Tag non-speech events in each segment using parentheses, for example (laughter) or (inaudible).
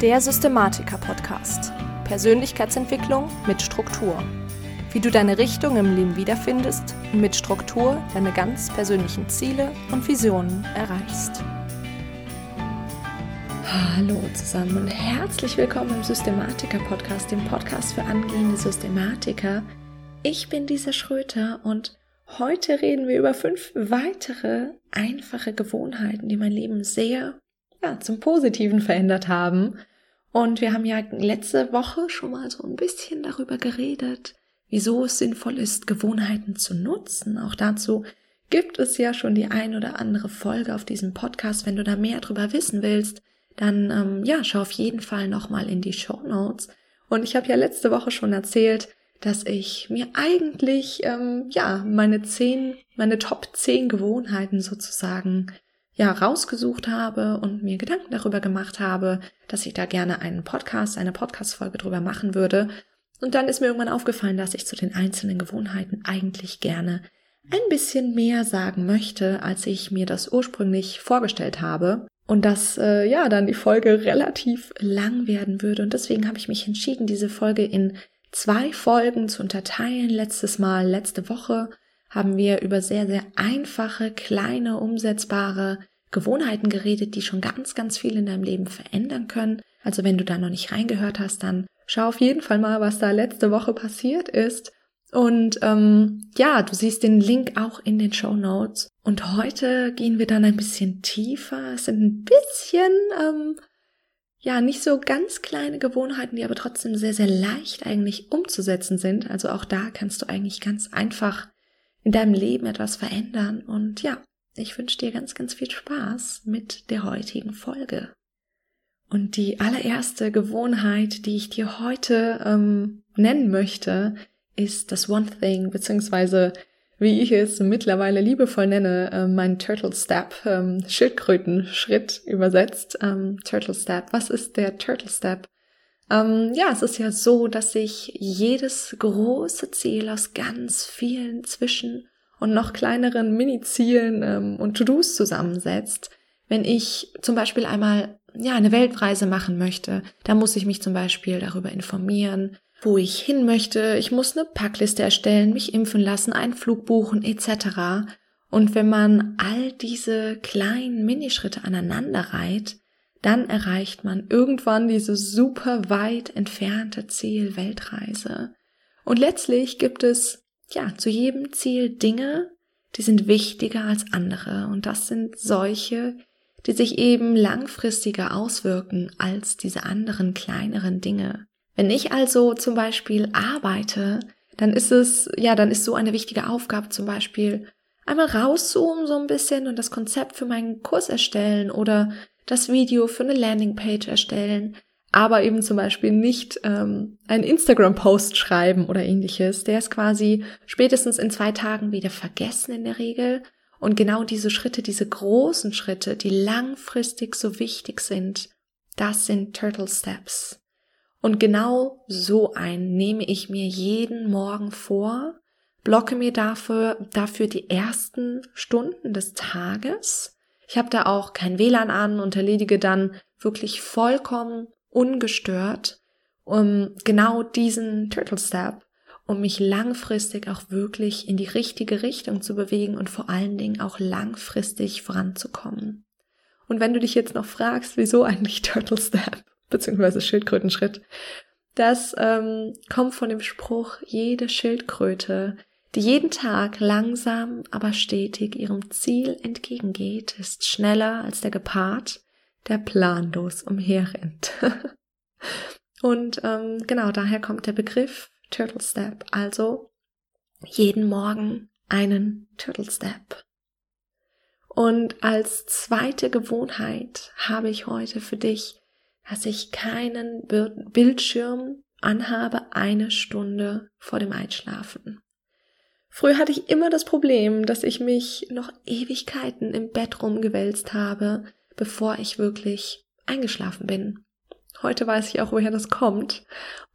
Der Systematiker-Podcast. Persönlichkeitsentwicklung mit Struktur. Wie du deine Richtung im Leben wiederfindest und mit Struktur deine ganz persönlichen Ziele und Visionen erreichst. Hallo zusammen und herzlich willkommen im Systematiker-Podcast, dem Podcast für angehende Systematiker. Ich bin Lisa Schröter und heute reden wir über fünf weitere einfache Gewohnheiten, die mein Leben sehr ja, zum Positiven verändert haben. Und wir haben ja letzte Woche schon mal so ein bisschen darüber geredet, wieso es sinnvoll ist, Gewohnheiten zu nutzen. Auch dazu gibt es ja schon die ein oder andere Folge auf diesem Podcast. Wenn du da mehr darüber wissen willst, dann ähm, ja, schau auf jeden Fall nochmal in die Show Notes. Und ich habe ja letzte Woche schon erzählt, dass ich mir eigentlich ähm, ja meine zehn, meine Top 10 Gewohnheiten sozusagen ja rausgesucht habe und mir Gedanken darüber gemacht habe, dass ich da gerne einen Podcast, eine Podcast-Folge drüber machen würde. Und dann ist mir irgendwann aufgefallen, dass ich zu den einzelnen Gewohnheiten eigentlich gerne ein bisschen mehr sagen möchte, als ich mir das ursprünglich vorgestellt habe. Und dass äh, ja dann die Folge relativ lang werden würde. Und deswegen habe ich mich entschieden, diese Folge in zwei Folgen zu unterteilen. Letztes Mal, letzte Woche haben wir über sehr, sehr einfache, kleine, umsetzbare Gewohnheiten geredet, die schon ganz, ganz viel in deinem Leben verändern können. Also wenn du da noch nicht reingehört hast, dann schau auf jeden Fall mal, was da letzte Woche passiert ist. Und ähm, ja, du siehst den Link auch in den Show Notes. Und heute gehen wir dann ein bisschen tiefer. Es sind ein bisschen, ähm, ja, nicht so ganz kleine Gewohnheiten, die aber trotzdem sehr, sehr leicht eigentlich umzusetzen sind. Also auch da kannst du eigentlich ganz einfach in deinem Leben etwas verändern. Und ja, ich wünsche dir ganz, ganz viel Spaß mit der heutigen Folge. Und die allererste Gewohnheit, die ich dir heute ähm, nennen möchte, ist das One Thing, beziehungsweise wie ich es mittlerweile liebevoll nenne, äh, mein Turtle Step, ähm, Schildkrötenschritt übersetzt. Ähm, Turtle Step. Was ist der Turtle Step? Ähm, ja, es ist ja so, dass sich jedes große Ziel aus ganz vielen Zwischen- und noch kleineren Mini-Zielen ähm, und To-Dos zusammensetzt. Wenn ich zum Beispiel einmal ja eine Weltreise machen möchte, dann muss ich mich zum Beispiel darüber informieren, wo ich hin möchte. Ich muss eine Packliste erstellen, mich impfen lassen, einen Flug buchen etc. Und wenn man all diese kleinen Minischritte aneinander reiht, dann erreicht man irgendwann diese super weit entfernte Ziel Weltreise. Und letztlich gibt es ja, zu jedem Ziel Dinge, die sind wichtiger als andere. Und das sind solche, die sich eben langfristiger auswirken als diese anderen kleineren Dinge. Wenn ich also zum Beispiel arbeite, dann ist es, ja, dann ist so eine wichtige Aufgabe zum Beispiel einmal rauszoomen so ein bisschen und das Konzept für meinen Kurs erstellen oder das Video für eine Landingpage erstellen aber eben zum Beispiel nicht ähm, einen Instagram-Post schreiben oder ähnliches. Der ist quasi spätestens in zwei Tagen wieder vergessen in der Regel. Und genau diese Schritte, diese großen Schritte, die langfristig so wichtig sind, das sind Turtle Steps. Und genau so ein nehme ich mir jeden Morgen vor, blocke mir dafür, dafür die ersten Stunden des Tages. Ich habe da auch kein WLAN an und erledige dann wirklich vollkommen ungestört, um genau diesen Turtle Step, um mich langfristig auch wirklich in die richtige Richtung zu bewegen und vor allen Dingen auch langfristig voranzukommen. Und wenn du dich jetzt noch fragst, wieso eigentlich Turtle Step beziehungsweise Schildkrötenschritt, das ähm, kommt von dem Spruch, jede Schildkröte, die jeden Tag langsam, aber stetig ihrem Ziel entgegengeht, ist schneller als der Gepard, der planlos umherrennt. (laughs) Und ähm, genau daher kommt der Begriff Turtle Step, also jeden Morgen einen Turtle Step. Und als zweite Gewohnheit habe ich heute für dich, dass ich keinen Bildschirm anhabe eine Stunde vor dem Einschlafen. Früher hatte ich immer das Problem, dass ich mich noch Ewigkeiten im Bett rumgewälzt habe, bevor ich wirklich eingeschlafen bin. Heute weiß ich auch, woher das kommt.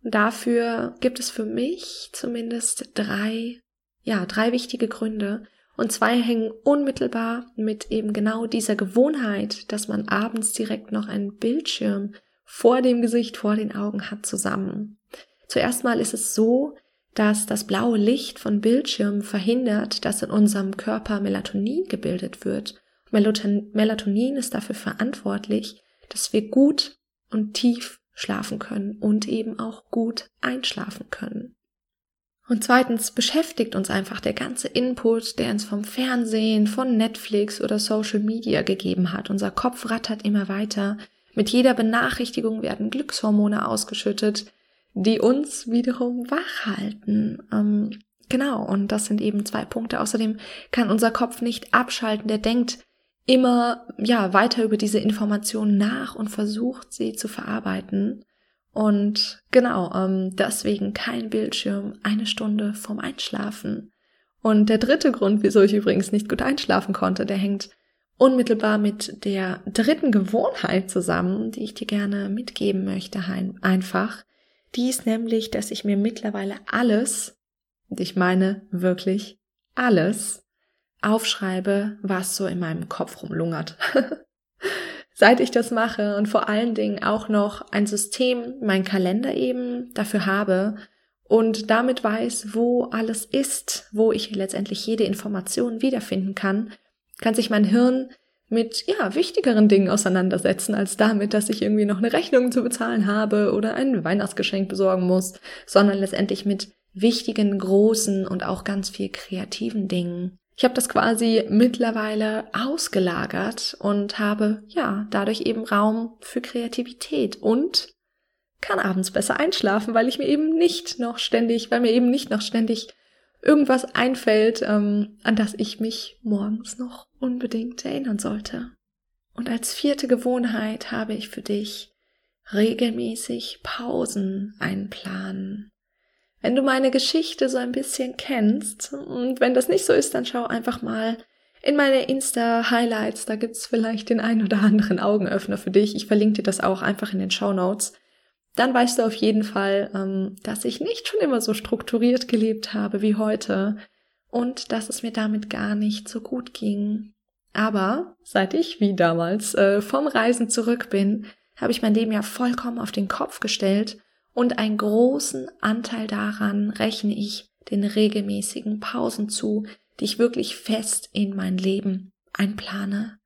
Und dafür gibt es für mich zumindest drei, ja, drei wichtige Gründe. Und zwei hängen unmittelbar mit eben genau dieser Gewohnheit, dass man abends direkt noch einen Bildschirm vor dem Gesicht, vor den Augen hat, zusammen. Zuerst mal ist es so, dass das blaue Licht von Bildschirmen verhindert, dass in unserem Körper Melatonin gebildet wird. Melatonin ist dafür verantwortlich, dass wir gut und tief schlafen können und eben auch gut einschlafen können. Und zweitens beschäftigt uns einfach der ganze Input, der uns vom Fernsehen, von Netflix oder Social Media gegeben hat. Unser Kopf rattert immer weiter. Mit jeder Benachrichtigung werden Glückshormone ausgeschüttet, die uns wiederum wach halten. Ähm, genau, und das sind eben zwei Punkte. Außerdem kann unser Kopf nicht abschalten. Der denkt immer ja weiter über diese Informationen nach und versucht sie zu verarbeiten. Und genau, ähm, deswegen kein Bildschirm eine Stunde vorm Einschlafen. Und der dritte Grund, wieso ich übrigens nicht gut einschlafen konnte, der hängt unmittelbar mit der dritten Gewohnheit zusammen, die ich dir gerne mitgeben möchte, einfach. Die ist nämlich, dass ich mir mittlerweile alles, und ich meine wirklich alles, aufschreibe, was so in meinem Kopf rumlungert. (laughs) Seit ich das mache und vor allen Dingen auch noch ein System, mein Kalender eben dafür habe und damit weiß, wo alles ist, wo ich letztendlich jede Information wiederfinden kann, kann sich mein Hirn mit ja wichtigeren Dingen auseinandersetzen als damit, dass ich irgendwie noch eine Rechnung zu bezahlen habe oder ein Weihnachtsgeschenk besorgen muss, sondern letztendlich mit wichtigen, großen und auch ganz viel kreativen Dingen. Ich habe das quasi mittlerweile ausgelagert und habe ja dadurch eben Raum für Kreativität und kann abends besser einschlafen, weil ich mir eben nicht noch ständig, weil mir eben nicht noch ständig irgendwas einfällt, ähm, an das ich mich morgens noch unbedingt erinnern sollte. Und als vierte Gewohnheit habe ich für dich regelmäßig Pausen einplanen. Wenn du meine Geschichte so ein bisschen kennst, und wenn das nicht so ist, dann schau einfach mal in meine Insta-Highlights, da gibt's vielleicht den ein oder anderen Augenöffner für dich. Ich verlinke dir das auch einfach in den Show Notes dann weißt du auf jeden Fall, ähm, dass ich nicht schon immer so strukturiert gelebt habe wie heute und dass es mir damit gar nicht so gut ging. Aber seit ich wie damals äh, vom Reisen zurück bin, habe ich mein Leben ja vollkommen auf den Kopf gestellt und einen großen Anteil daran rechne ich den regelmäßigen Pausen zu, die ich wirklich fest in mein Leben einplane.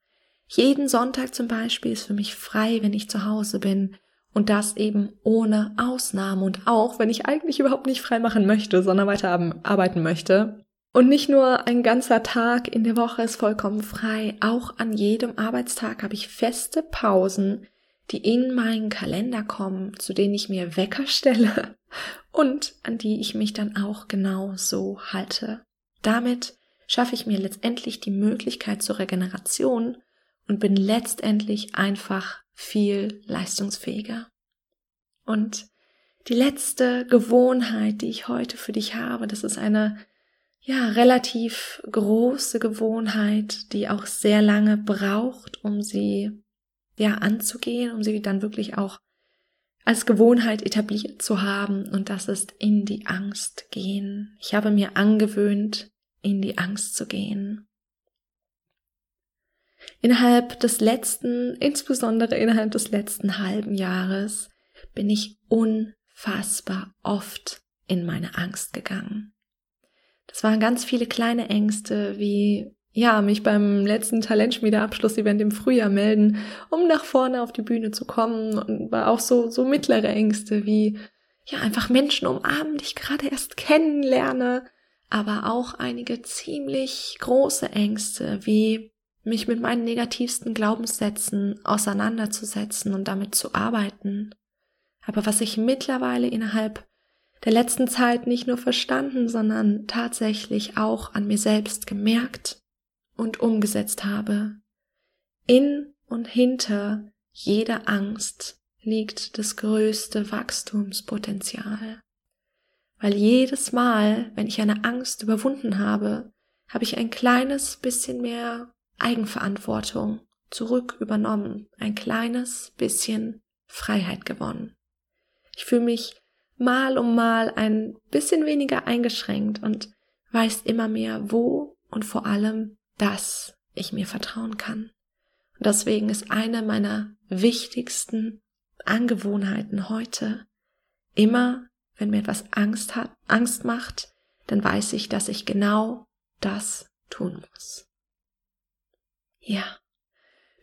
Jeden Sonntag zum Beispiel ist für mich frei, wenn ich zu Hause bin und das eben ohne Ausnahme und auch, wenn ich eigentlich überhaupt nicht frei machen möchte, sondern weiter arbeiten möchte. Und nicht nur ein ganzer Tag in der Woche ist vollkommen frei, auch an jedem Arbeitstag habe ich feste Pausen, die in meinen Kalender kommen, zu denen ich mir Wecker stelle (laughs) und an die ich mich dann auch genau so halte. Damit schaffe ich mir letztendlich die Möglichkeit zur Regeneration und bin letztendlich einfach viel leistungsfähiger. Und die letzte Gewohnheit, die ich heute für dich habe, das ist eine ja relativ große Gewohnheit, die auch sehr lange braucht, um sie ja anzugehen, um sie dann wirklich auch als Gewohnheit etabliert zu haben und das ist in die Angst gehen. Ich habe mir angewöhnt, in die Angst zu gehen. Innerhalb des letzten, insbesondere innerhalb des letzten halben Jahres, bin ich unfassbar oft in meine Angst gegangen. Das waren ganz viele kleine Ängste, wie ja, mich beim letzten Talentschmiede-Abschlussevent im Frühjahr melden, um nach vorne auf die Bühne zu kommen und war auch so, so mittlere Ängste wie, ja, einfach Menschen umarmen, die ich gerade erst kennenlerne, aber auch einige ziemlich große Ängste wie mich mit meinen negativsten Glaubenssätzen auseinanderzusetzen und damit zu arbeiten. Aber was ich mittlerweile innerhalb der letzten Zeit nicht nur verstanden, sondern tatsächlich auch an mir selbst gemerkt und umgesetzt habe. In und hinter jeder Angst liegt das größte Wachstumspotenzial. Weil jedes Mal, wenn ich eine Angst überwunden habe, habe ich ein kleines bisschen mehr Eigenverantwortung zurück übernommen, ein kleines bisschen Freiheit gewonnen. Ich fühle mich mal um mal ein bisschen weniger eingeschränkt und weiß immer mehr, wo und vor allem, dass ich mir vertrauen kann. Und deswegen ist eine meiner wichtigsten Angewohnheiten heute. Immer, wenn mir etwas Angst hat, Angst macht, dann weiß ich, dass ich genau das tun muss. Ja,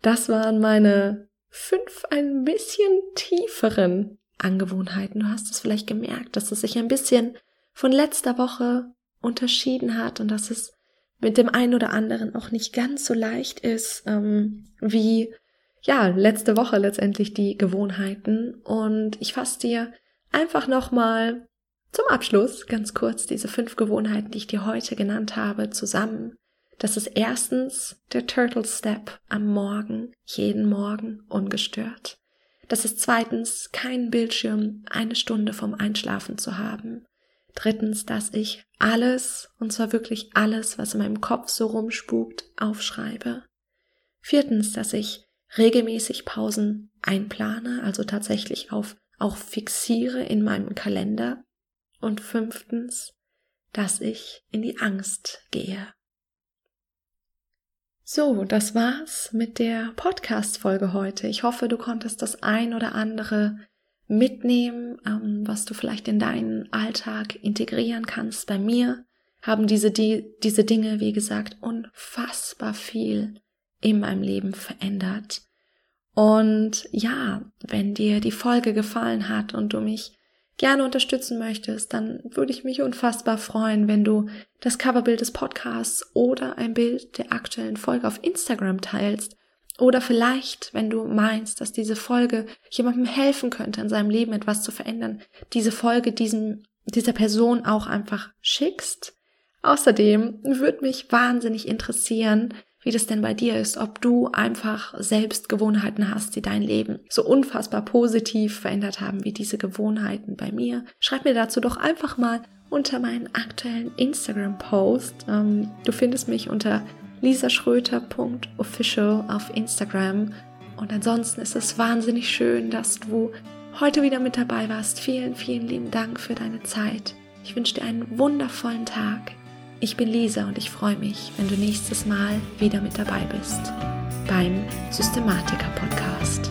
das waren meine fünf ein bisschen tieferen Angewohnheiten. Du hast es vielleicht gemerkt, dass es sich ein bisschen von letzter Woche unterschieden hat und dass es mit dem einen oder anderen auch nicht ganz so leicht ist, ähm, wie ja, letzte Woche letztendlich die Gewohnheiten. Und ich fasse dir einfach nochmal zum Abschluss ganz kurz diese fünf Gewohnheiten, die ich dir heute genannt habe, zusammen. Das ist erstens der Turtle Step am Morgen, jeden Morgen ungestört. Das ist zweitens kein Bildschirm eine Stunde vom Einschlafen zu haben. Drittens, dass ich alles, und zwar wirklich alles, was in meinem Kopf so rumspukt, aufschreibe. Viertens, dass ich regelmäßig Pausen einplane, also tatsächlich auf auch fixiere in meinem Kalender. Und fünftens, dass ich in die Angst gehe. So, das war's mit der Podcast-Folge heute. Ich hoffe, du konntest das ein oder andere mitnehmen, ähm, was du vielleicht in deinen Alltag integrieren kannst. Bei mir haben diese, die, diese Dinge, wie gesagt, unfassbar viel in meinem Leben verändert. Und ja, wenn dir die Folge gefallen hat und du mich gerne unterstützen möchtest, dann würde ich mich unfassbar freuen, wenn du das Coverbild des Podcasts oder ein Bild der aktuellen Folge auf Instagram teilst oder vielleicht, wenn du meinst, dass diese Folge jemandem helfen könnte, in seinem Leben etwas zu verändern, diese Folge diesem, dieser Person auch einfach schickst. Außerdem würde mich wahnsinnig interessieren, wie das denn bei dir ist, ob du einfach selbst Gewohnheiten hast, die dein Leben so unfassbar positiv verändert haben wie diese Gewohnheiten bei mir. Schreib mir dazu doch einfach mal unter meinen aktuellen Instagram-Post. Ähm, du findest mich unter lisaschröter.official auf Instagram. Und ansonsten ist es wahnsinnig schön, dass du heute wieder mit dabei warst. Vielen, vielen lieben Dank für deine Zeit. Ich wünsche dir einen wundervollen Tag. Ich bin Lisa und ich freue mich, wenn du nächstes Mal wieder mit dabei bist beim Systematiker Podcast.